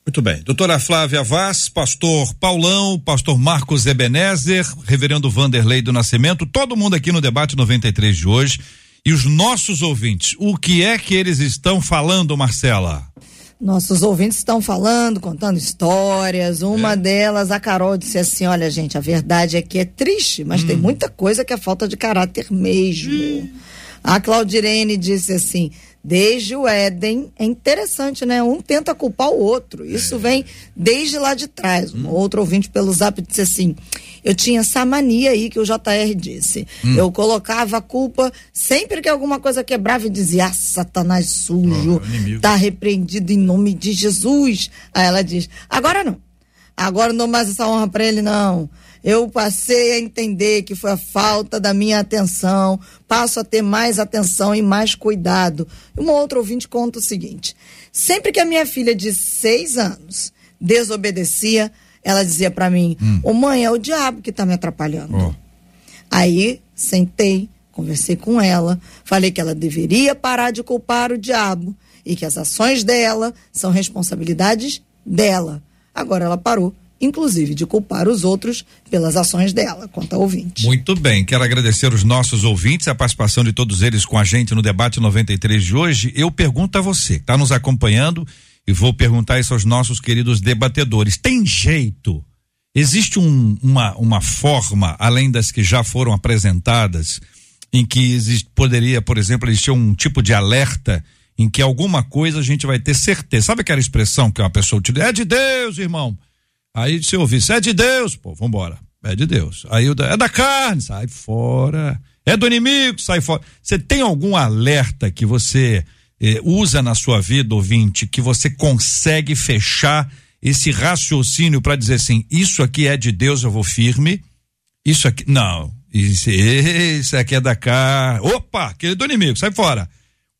Muito bem. Doutora Flávia Vaz, pastor Paulão, pastor Marcos Ebenezer, reverendo Vanderlei do Nascimento, todo mundo aqui no debate 93 de hoje. E os nossos ouvintes, o que é que eles estão falando, Marcela? Nossos ouvintes estão falando, contando histórias. Uma é. delas, a Carol, disse assim: Olha, gente, a verdade é que é triste, mas hum. tem muita coisa que é falta de caráter mesmo. Hum. A Claudirene disse assim: desde o Éden. É interessante, né? Um tenta culpar o outro. Isso é. vem desde lá de trás. Um hum. outro ouvinte pelo zap disse assim: eu tinha essa mania aí que o JR disse. Hum. Eu colocava a culpa sempre que alguma coisa quebrava e dizia: ah, Satanás sujo, oh, tá repreendido em nome de Jesus. Aí ela diz: agora não. Agora não dou mais essa honra para ele, não Eu passei a entender que foi a falta da minha atenção, passo a ter mais atenção e mais cuidado. Uma outra ouvinte conta o seguinte: sempre que a minha filha de seis anos desobedecia, ela dizia para mim: Hum. Ô mãe, é o diabo que tá me atrapalhando. Ó. Aí sentei, conversei com ela, falei que ela deveria parar de culpar o diabo e que as ações dela são responsabilidades dela. Agora ela parou, inclusive, de culpar os outros pelas ações dela, conta a ouvinte. Muito bem, quero agradecer os nossos ouvintes, a participação de todos eles com a gente no debate 93 de hoje. Eu pergunto a você, que está nos acompanhando, e vou perguntar isso aos nossos queridos debatedores. Tem jeito? Existe um- uma, uma forma, além das que já foram apresentadas, em que existe, poderia, por exemplo, existir um tipo de alerta em que alguma coisa a gente vai ter certeza. Sabe aquela expressão que uma pessoa utiliza? É de Deus, irmão. Aí se ouvir, "Isso é de Deus, pô, vambora. É de Deus. Aí é da carne, sai fora. É do inimigo, sai fora. Você tem algum alerta que você eh, usa na sua vida, ouvinte, que você consegue fechar esse raciocínio para dizer assim: isso aqui é de Deus, eu vou firme. Isso aqui, não. Isso, isso aqui é da carne. Opa, aquele do inimigo, sai fora.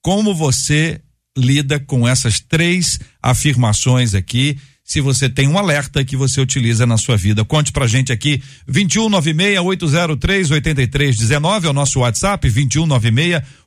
Como você lida com essas três afirmações aqui? Se você tem um alerta que você utiliza na sua vida, conte pra gente aqui 2196-803-8319 é o nosso WhatsApp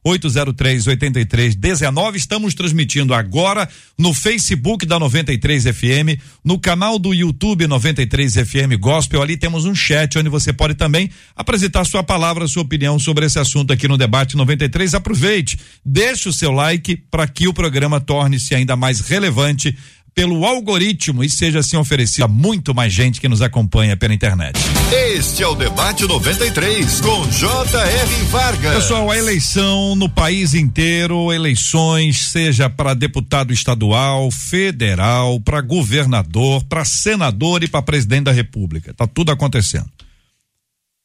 2196-803-8319. Estamos transmitindo agora no Facebook da 93 FM, no canal do YouTube 93 FM Gospel. Ali temos um chat onde você pode também apresentar sua palavra, sua opinião sobre esse assunto aqui no debate 93. Aproveite, deixe o seu like para que o programa torne-se ainda mais relevante pelo algoritmo e seja assim oferecido a muito mais gente que nos acompanha pela internet. Este é o Debate 93, com J.R. Vargas. Pessoal, a eleição no país inteiro, eleições, seja para deputado estadual, federal, para governador, para senador e para presidente da República. Tá tudo acontecendo.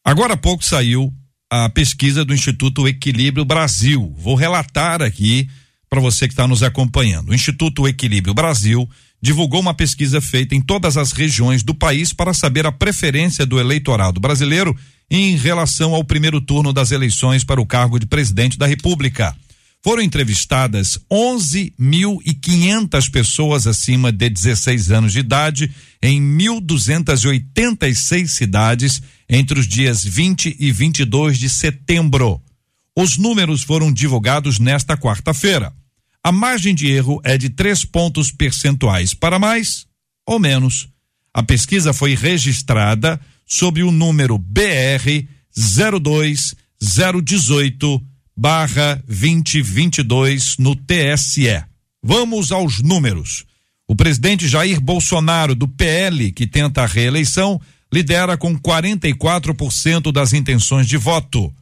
Agora há pouco saiu a pesquisa do Instituto Equilíbrio Brasil. Vou relatar aqui para você que está nos acompanhando. O Instituto Equilíbrio Brasil divulgou uma pesquisa feita em todas as regiões do país para saber a preferência do eleitorado brasileiro em relação ao primeiro turno das eleições para o cargo de presidente da República. Foram entrevistadas 11.500 pessoas acima de 16 anos de idade em 1.286 cidades entre os dias 20 e 22 de setembro. Os números foram divulgados nesta quarta-feira. A margem de erro é de três pontos percentuais para mais ou menos. A pesquisa foi registrada sob o número BR 02018 barra 2022 no TSE. Vamos aos números. O presidente Jair Bolsonaro, do PL, que tenta a reeleição, lidera com 44% das intenções de voto.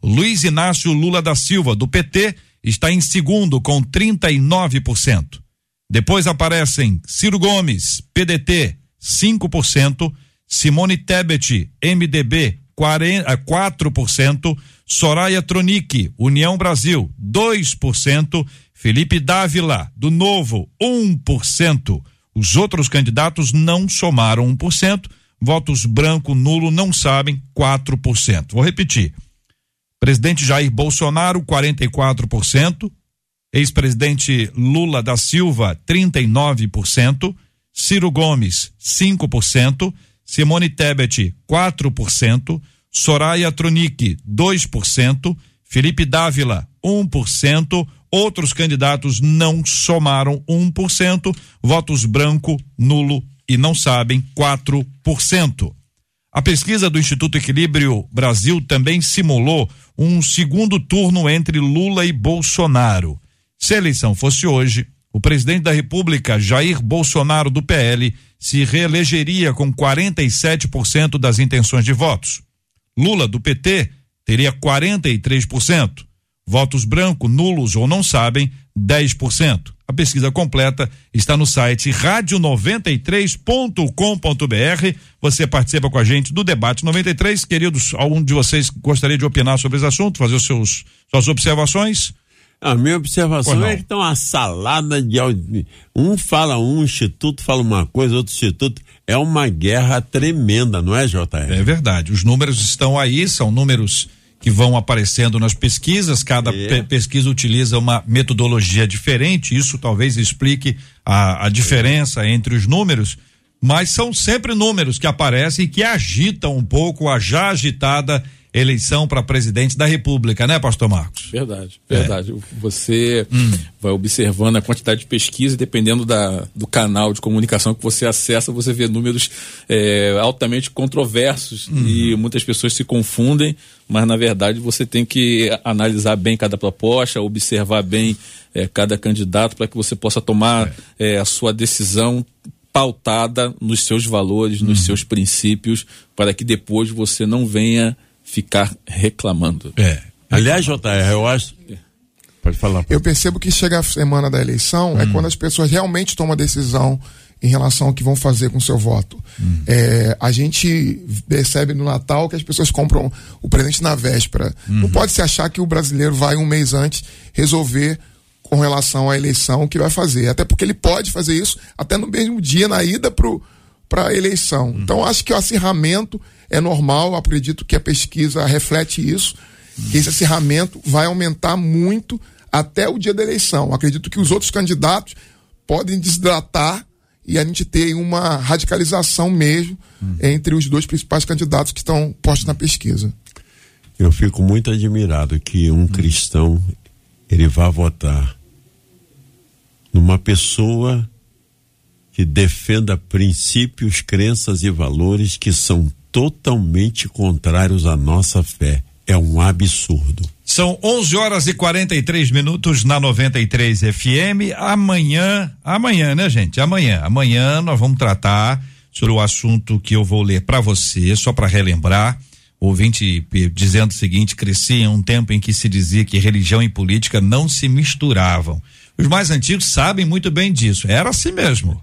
Luiz Inácio Lula da Silva, do PT, está em segundo com 39%. Depois aparecem Ciro Gomes, PDT, 5%, Simone Tebet, MDB, 40, 4%, Soraya Tronic, União Brasil, 2%, Felipe Dávila, do Novo, 1%. Os outros candidatos não somaram 1%, votos branco, nulo, não sabem, 4%. Vou repetir. Presidente Jair Bolsonaro, 44%. Ex-presidente Lula da Silva, 39%. Ciro Gomes, 5%. Simone Tebet, 4%. Soraya Tronic, 2%. Felipe Dávila, 1%. Outros candidatos não somaram 1%. Votos branco, nulo e não sabem, 4%. A pesquisa do Instituto Equilíbrio Brasil também simulou um segundo turno entre Lula e Bolsonaro. Se a eleição fosse hoje, o presidente da República, Jair Bolsonaro, do PL, se reelegeria com 47% das intenções de votos. Lula, do PT, teria 43%. Votos branco, nulos ou não sabem, 10%. A pesquisa completa está no site radio93.com.br. Você participa com a gente do debate 93. Queridos, algum de vocês gostaria de opinar sobre esse assunto, fazer os seus suas observações? A minha observação é que tá uma salada de. Um fala um instituto, fala uma coisa, outro instituto. é uma guerra tremenda, não é, JR? É verdade. Os números estão aí, são números que vão aparecendo nas pesquisas, cada É. pe- pesquisa utiliza uma metodologia diferente, isso talvez explique a, a diferença entre os números, mas são sempre números que aparecem e que agitam um pouco a já agitada eleição para presidente da República, né, Pastor Marcos? Verdade, verdade. Você vai observando a quantidade de pesquisa, e dependendo da, do canal de comunicação que você acessa, você vê números é, altamente controversos e muitas pessoas se confundem, mas na verdade você tem que analisar bem cada proposta, observar bem é, cada candidato para que você possa tomar é, a sua decisão pautada nos seus valores, nos seus princípios, para que depois você não venha ficar reclamando. É. Aliás, JR, eu acho. Pode falar. Eu percebo que chega a semana da eleição é quando as pessoas realmente tomam a decisão em relação ao que vão fazer com o seu voto. É, a gente percebe no Natal que as pessoas compram o presente na véspera. Não pode se achar que o brasileiro vai um mês antes resolver com relação à eleição o que vai fazer. Até porque ele pode fazer isso até no mesmo dia, na ida para a eleição. Então, acho que o acirramento é normal, acredito que a pesquisa reflete isso, que esse acirramento vai aumentar muito até o dia da eleição. Acredito que os outros candidatos podem desidratar e a gente ter uma radicalização mesmo entre os dois principais candidatos que estão postos na pesquisa. Eu fico muito admirado que um cristão ele vá votar numa pessoa que defenda princípios, crenças e valores que são totalmente contrários à nossa fé. É um absurdo. São 11 horas e 43 minutos na 93 FM. Amanhã, amanhã, né, gente? Amanhã, amanhã nós vamos tratar sobre o assunto que eu vou ler para você, só para relembrar. Ouvinte dizendo o seguinte: cresci em um tempo em que se dizia que religião e política não se misturavam. Os mais antigos sabem muito bem disso. Era assim mesmo.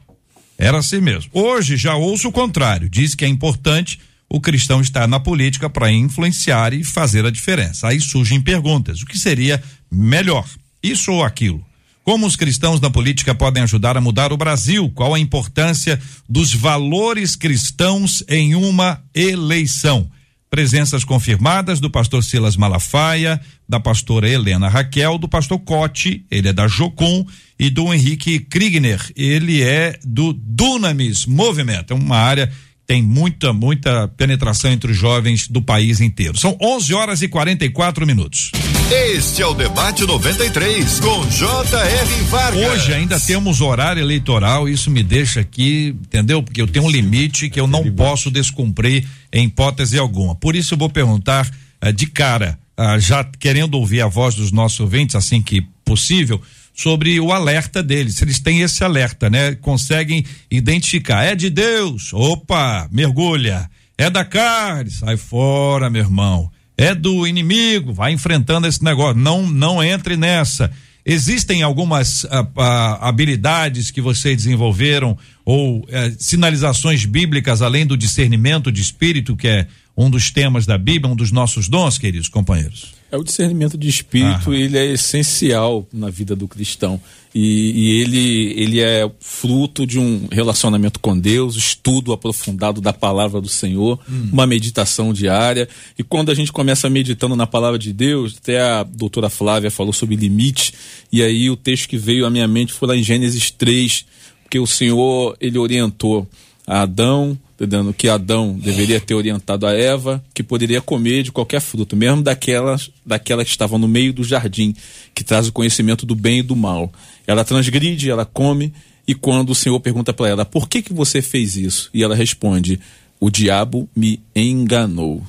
Era assim mesmo. Hoje já ouço o contrário. Diz que é importante o cristão estar na política para influenciar e fazer a diferença. Aí surgem perguntas: o que seria melhor? Isso ou aquilo? Como os cristãos na política podem ajudar a mudar o Brasil? Qual a importância dos valores cristãos em uma eleição? Presenças confirmadas do pastor Silas Malafaia, da pastora Helena Raquel, do pastor Cote, ele é da Jocum, e do Henrique Kriegner, ele é do Dunamis Movimento, é uma área tem muita, muita penetração entre os jovens do país inteiro. São 11 horas e 44 minutos. Este é o Debate 93, com J.R. Vargas. Hoje ainda temos horário eleitoral, isso me deixa aqui, entendeu? Porque eu tenho um limite que eu não posso descumprir em hipótese alguma. Por isso eu vou perguntar eh, de cara, ah, já querendo ouvir a voz dos nossos ouvintes assim que possível, sobre o alerta deles, eles têm esse alerta, né? Conseguem identificar, é de Deus, opa, mergulha, é da carne, sai fora, meu irmão. É do inimigo, vai enfrentando esse negócio, não não entre nessa. Existem algumas ah, ah, habilidades que vocês desenvolveram ou eh, sinalizações bíblicas além do discernimento de espírito, que é um dos temas da Bíblia, um dos nossos dons, queridos companheiros? É o discernimento de espírito, Aham. ele é essencial na vida do cristão. E, e ele, ele é fruto de um relacionamento com Deus, estudo aprofundado da palavra do Senhor, uma meditação diária. E quando a gente começa meditando na palavra de Deus, até a doutora Flávia falou sobre limite, e aí o texto que veio à minha mente foi lá em Gênesis 3, porque o Senhor, ele orientou a Adão, entendendo que Adão deveria ter orientado a Eva que poderia comer de qualquer fruto, mesmo daquelas, daquela que estava no meio do jardim, que traz o conhecimento do bem e do mal. Ela transgride, ela come, e quando o Senhor pergunta para ela, por que que você fez isso? E ela responde, o diabo me enganou.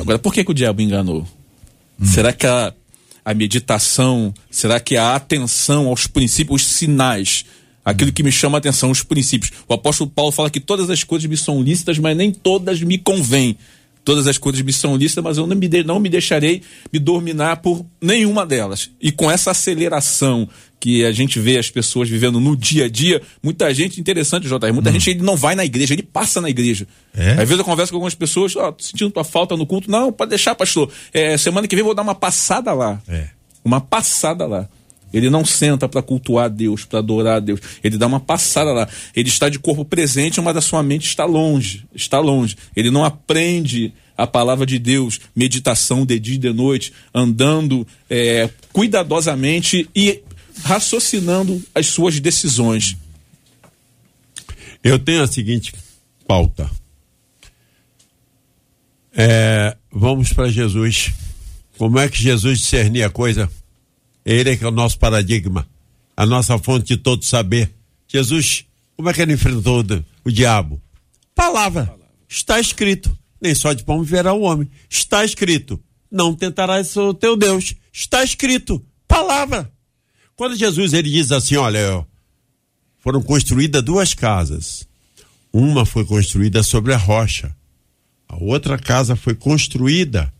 Agora, por que que o diabo enganou? Será que a, a meditação, será que a atenção aos princípios, os sinais, aquilo que me chama a atenção, os princípios. O apóstolo Paulo fala que todas as coisas me são lícitas, mas nem todas me convêm. Todas as coisas me são lícitas, mas eu não me, de- não me deixarei me dominar por nenhuma delas. E com essa aceleração que a gente vê as pessoas vivendo no dia a dia, muita gente, interessante, JR, muita gente ele não vai na igreja, ele passa na igreja. É? Às vezes eu converso com algumas pessoas, ó, tô sentindo tua falta no culto. Não, pode deixar, pastor. É, semana que vem eu vou dar uma passada lá É. uma passada lá. Ele não senta para cultuar Deus, para adorar Deus. Ele dá uma passada lá. Ele está de corpo presente, mas a sua mente está longe. Está longe. Ele não aprende a palavra de Deus, meditação de dia e de noite, andando é, cuidadosamente e raciocinando as suas decisões. Eu tenho a seguinte pauta. É, vamos para Jesus. Como é que Jesus discernia a coisa? Ele é que é o nosso paradigma, a nossa fonte de todo saber. Jesus, como é que ele enfrentou o diabo? Palavra. Está escrito. Nem só de pão viverá o homem. Está escrito. Não tentarás o teu Deus. Está escrito. Palavra. Quando Jesus ele diz assim, olha, foram construídas duas casas. Uma foi construída sobre a rocha. A outra casa foi construída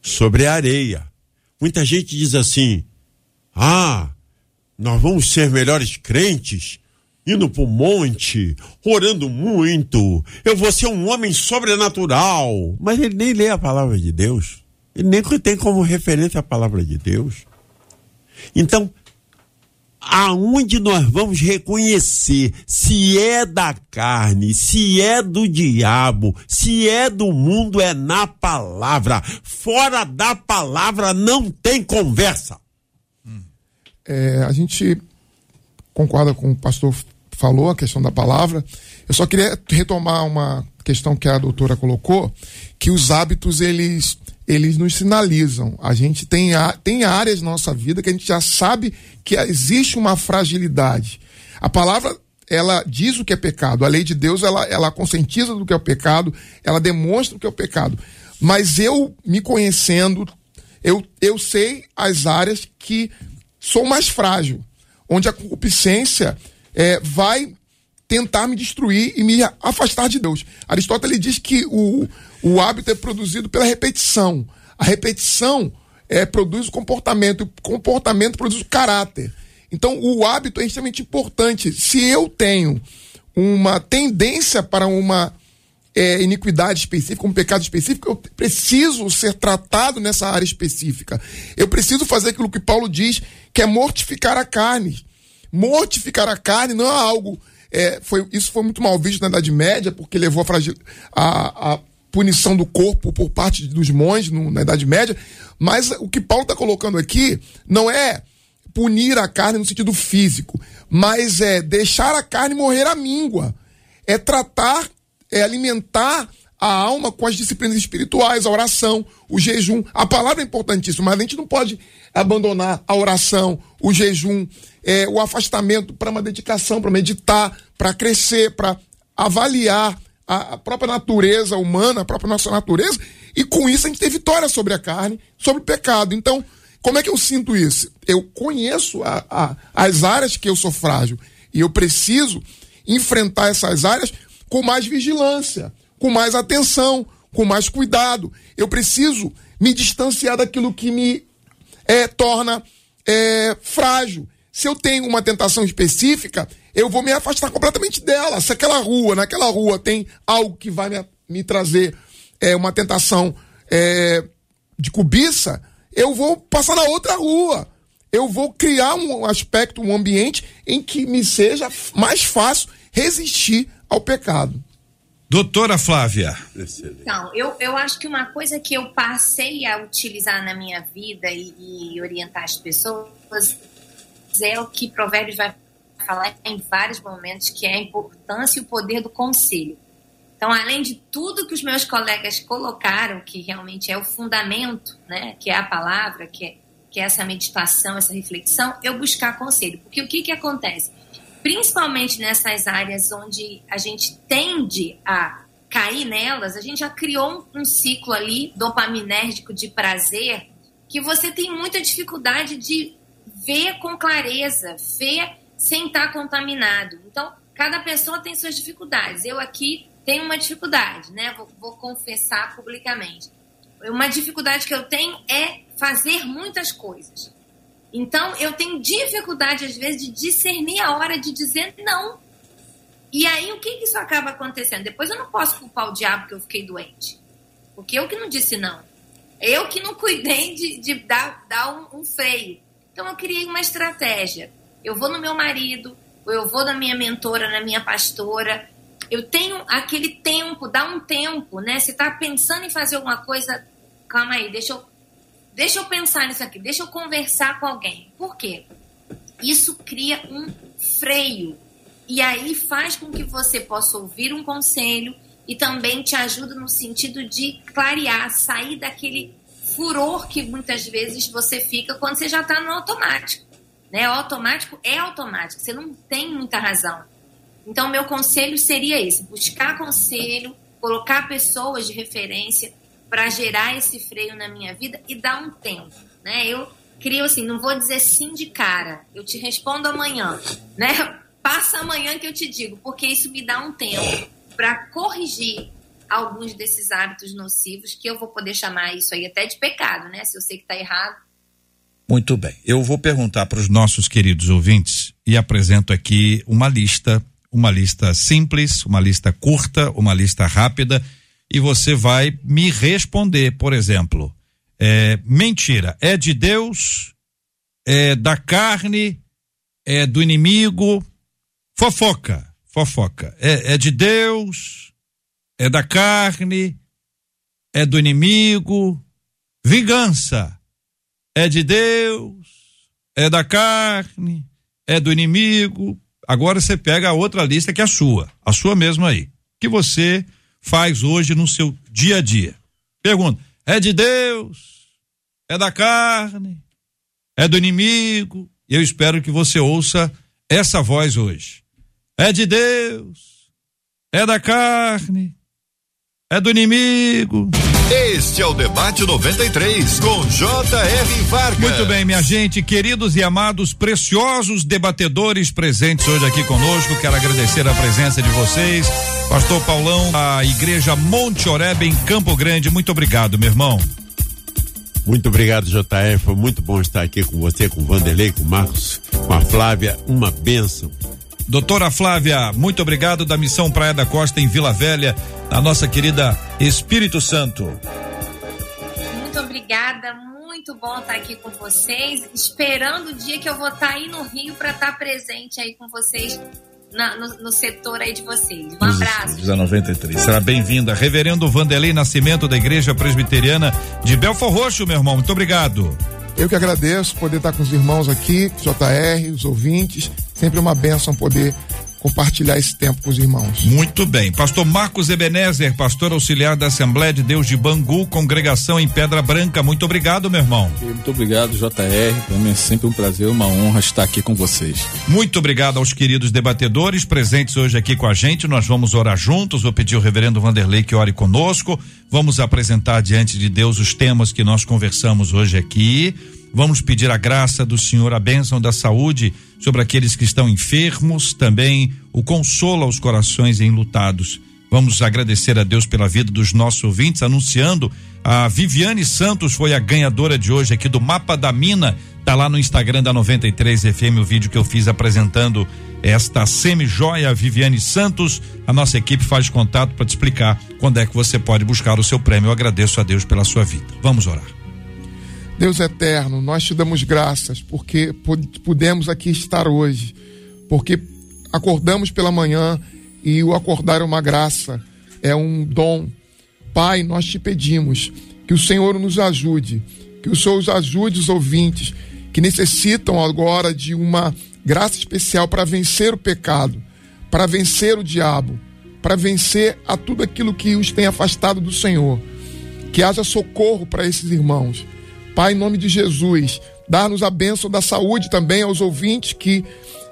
sobre a areia. Muita gente diz assim: ah, nós vamos ser melhores crentes, indo para o monte, orando muito. Eu vou ser um homem sobrenatural. Mas ele nem lê a palavra de Deus. Ele nem tem como referência a palavra de Deus. Então, aonde nós vamos reconhecer se é da carne, se é do diabo, se é do mundo, é na palavra. Fora da palavra não tem conversa. É, a gente concorda com o pastor falou, a questão da palavra. Eu só queria retomar uma questão que a doutora colocou, que os hábitos, eles eles nos sinalizam. A gente tem, tem áreas na nossa vida que a gente já sabe que existe uma fragilidade. A palavra, ela diz o que é pecado. A lei de Deus, ela, ela conscientiza do que é o pecado, ela demonstra o que é o pecado. Mas eu, me conhecendo, eu, eu sei as áreas que sou mais frágil, onde a concupiscência é, vai tentar me destruir e me afastar de Deus. Aristóteles diz que o, o hábito é produzido pela repetição. A repetição é, produz o comportamento, o comportamento produz o caráter. Então, o hábito é extremamente importante. Se eu tenho uma tendência para uma é, iniquidade específica, um pecado específico, eu preciso ser tratado nessa área específica. Eu preciso fazer aquilo que Paulo diz, que é mortificar a carne. Mortificar a carne não é algo. É, foi, isso foi muito mal visto na Idade Média, porque levou a, fragil, a, a punição do corpo por parte dos monges no, na Idade Média, mas o que Paulo está colocando aqui não é punir a carne no sentido físico, mas é deixar a carne morrer à míngua. É tratar, é alimentar a alma com as disciplinas espirituais, a oração, o jejum. A palavra é importantíssima, mas a gente não pode abandonar a oração, o jejum, é, o afastamento para uma dedicação, para meditar, para crescer, para avaliar a, própria natureza humana, a própria nossa natureza, e com isso a gente tem vitória sobre a carne, sobre o pecado. Então, como é que eu sinto isso? Eu conheço a, a, as áreas que eu sou frágil e eu preciso enfrentar essas áreas com mais vigilância, com mais atenção, com mais cuidado. Eu preciso me distanciar daquilo que me é, torna é, frágil. Se eu tenho uma tentação específica, eu vou me afastar completamente dela. Se aquela rua, naquela rua tem algo que vai me, me trazer é, uma tentação é, de cobiça, eu vou passar na outra rua. Eu vou criar um aspecto, um ambiente em que me seja mais fácil resistir ao pecado. Doutora Flávia. Então, eu, eu acho que uma coisa que eu passei a utilizar na minha vida e, e orientar as pessoas é o que Provérbios vai falar em vários momentos, que é a importância e o poder do conselho. Então, além de tudo que os meus colegas colocaram, que realmente é o fundamento, né, que é a palavra, que é, que é essa meditação, essa reflexão, eu buscar conselho. Porque o que, que acontece? Principalmente nessas áreas onde a gente tende a cair nelas, a gente já criou um, um ciclo ali dopaminérgico de prazer que você tem muita dificuldade de ver com clareza, ver sem estar contaminado. Então, cada pessoa tem suas dificuldades. Eu aqui tenho uma dificuldade, né? Vou, vou confessar publicamente. Uma dificuldade que eu tenho é fazer muitas coisas. Então, eu tenho dificuldade, às vezes, de discernir a hora de dizer não. E aí, o que, que isso acaba acontecendo? Depois eu não posso culpar o diabo que eu fiquei doente. Porque eu que não disse não. Eu que não cuidei de, de dar, dar um, um freio. Então eu criei uma estratégia. Eu vou no meu marido, ou eu vou na minha mentora, na minha pastora. Eu tenho aquele tempo, dá um tempo, né? Você está pensando em fazer alguma coisa, calma aí, deixa eu, deixa eu pensar nisso aqui, deixa eu conversar com alguém. Por quê? Isso cria um freio. E aí faz com que você possa ouvir um conselho e também te ajuda no sentido de clarear, sair daquele furor que muitas vezes você fica quando você já está no automático. Né? O automático é automático, você não tem muita razão. Então, meu conselho seria esse: buscar conselho, colocar pessoas de referência para gerar esse freio na minha vida e dar um tempo. Né? Eu crio assim, não vou dizer sim de cara, eu te respondo amanhã, né? Passa amanhã que eu te digo, porque isso me dá um tempo para corrigir alguns desses hábitos nocivos que eu vou poder chamar isso aí até de pecado, né? Se eu sei que está errado. Muito bem. Eu vou perguntar para os nossos queridos ouvintes e apresento aqui uma lista, uma lista simples, uma lista curta, uma lista rápida e você vai me responder, por exemplo, é, mentira, é de Deus, é da carne, é do inimigo, fofoca, fofoca, é, é de Deus, é da carne, é do inimigo, vingança, é de Deus, é da carne, é do inimigo. Agora você pega a outra lista que é a sua, a sua mesma aí, que você faz hoje no seu dia a dia. Pergunta: é de Deus, é da carne, é do inimigo? Eu espero que você ouça essa voz hoje. É de Deus, é da carne, é do inimigo. Este é o Debate 93, com J.R. Vargas. Muito bem, minha gente, queridos e amados, preciosos debatedores presentes hoje aqui conosco. Quero agradecer a presença de vocês. Pastor Paulão, a Igreja Monte Oreb em Campo Grande. Muito obrigado, meu irmão. Muito obrigado, JR. Foi muito bom estar aqui com você, com o Vanderlei, com o Marcos, com a Flávia. Uma bênção. Doutora Flávia, muito obrigado da Missão Praia da Costa em Vila Velha, a nossa querida Espírito Santo. Muito obrigada, muito bom estar aqui com vocês, esperando o dia que eu vou estar aí no Rio para estar presente aí com vocês na, no, no, setor aí de vocês. Um abraço. 93. Será bem-vinda. Reverendo Vanderlei Nascimento da Igreja Presbiteriana de Belfor Roxo, meu irmão. Muito obrigado. Eu que agradeço poder estar com os irmãos aqui, JR, os ouvintes. Sempre uma bênção poder compartilhar esse tempo com os irmãos. Muito bem. Pastor Marcos Ebenezer, pastor auxiliar da Assembleia de Deus de Bangu, congregação em Pedra Branca. Muito obrigado, meu irmão. Muito obrigado, JR. Para mim é sempre um prazer, uma honra estar aqui com vocês. Muito obrigado aos queridos debatedores presentes hoje aqui com a gente. Nós vamos orar juntos. Vou pedir ao reverendo Vanderlei que ore conosco. Vamos apresentar diante de Deus os temas que nós conversamos hoje aqui. Vamos pedir a graça do Senhor, a bênção da saúde sobre aqueles que estão enfermos, também o consolo aos corações enlutados. Vamos agradecer a Deus pela vida dos nossos ouvintes, anunciando a Viviane Santos foi a ganhadora de hoje aqui do Mapa da Mina. Tá lá no Instagram da 93 FM o vídeo que eu fiz apresentando esta semi-joia Viviane Santos. A nossa equipe faz contato para te explicar quando é que você pode buscar o seu prêmio. Eu agradeço a Deus pela sua vida. Vamos orar. Deus eterno, nós te damos graças porque pudemos aqui estar hoje, porque acordamos pela manhã e o acordar é uma graça, é um dom. Pai, nós te pedimos que o Senhor nos ajude, que o Senhor ajude os ouvintes que necessitam agora de uma graça especial para vencer o pecado, para vencer o diabo, para vencer a tudo aquilo que os tem afastado do Senhor. Que haja socorro para esses irmãos Pai, em nome de Jesus, dá-nos a bênção da saúde também aos ouvintes que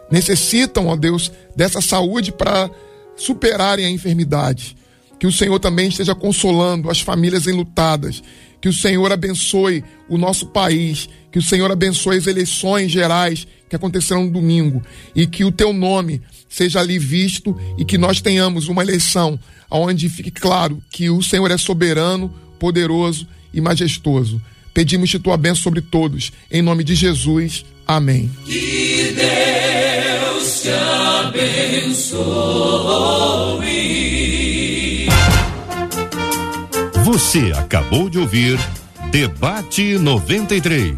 necessitam, ó Deus, dessa saúde para superarem a enfermidade. Que o Senhor também esteja consolando as famílias enlutadas. Que o Senhor abençoe o nosso país. Que o Senhor abençoe as eleições gerais que acontecerão no domingo. E que o teu nome seja ali visto e que nós tenhamos uma eleição onde fique claro que o Senhor é soberano, poderoso e majestoso. Pedimos-te tua bênção sobre todos. Em nome de Jesus. Amém. Que Deus te abençoe. Você acabou de ouvir Debate 93.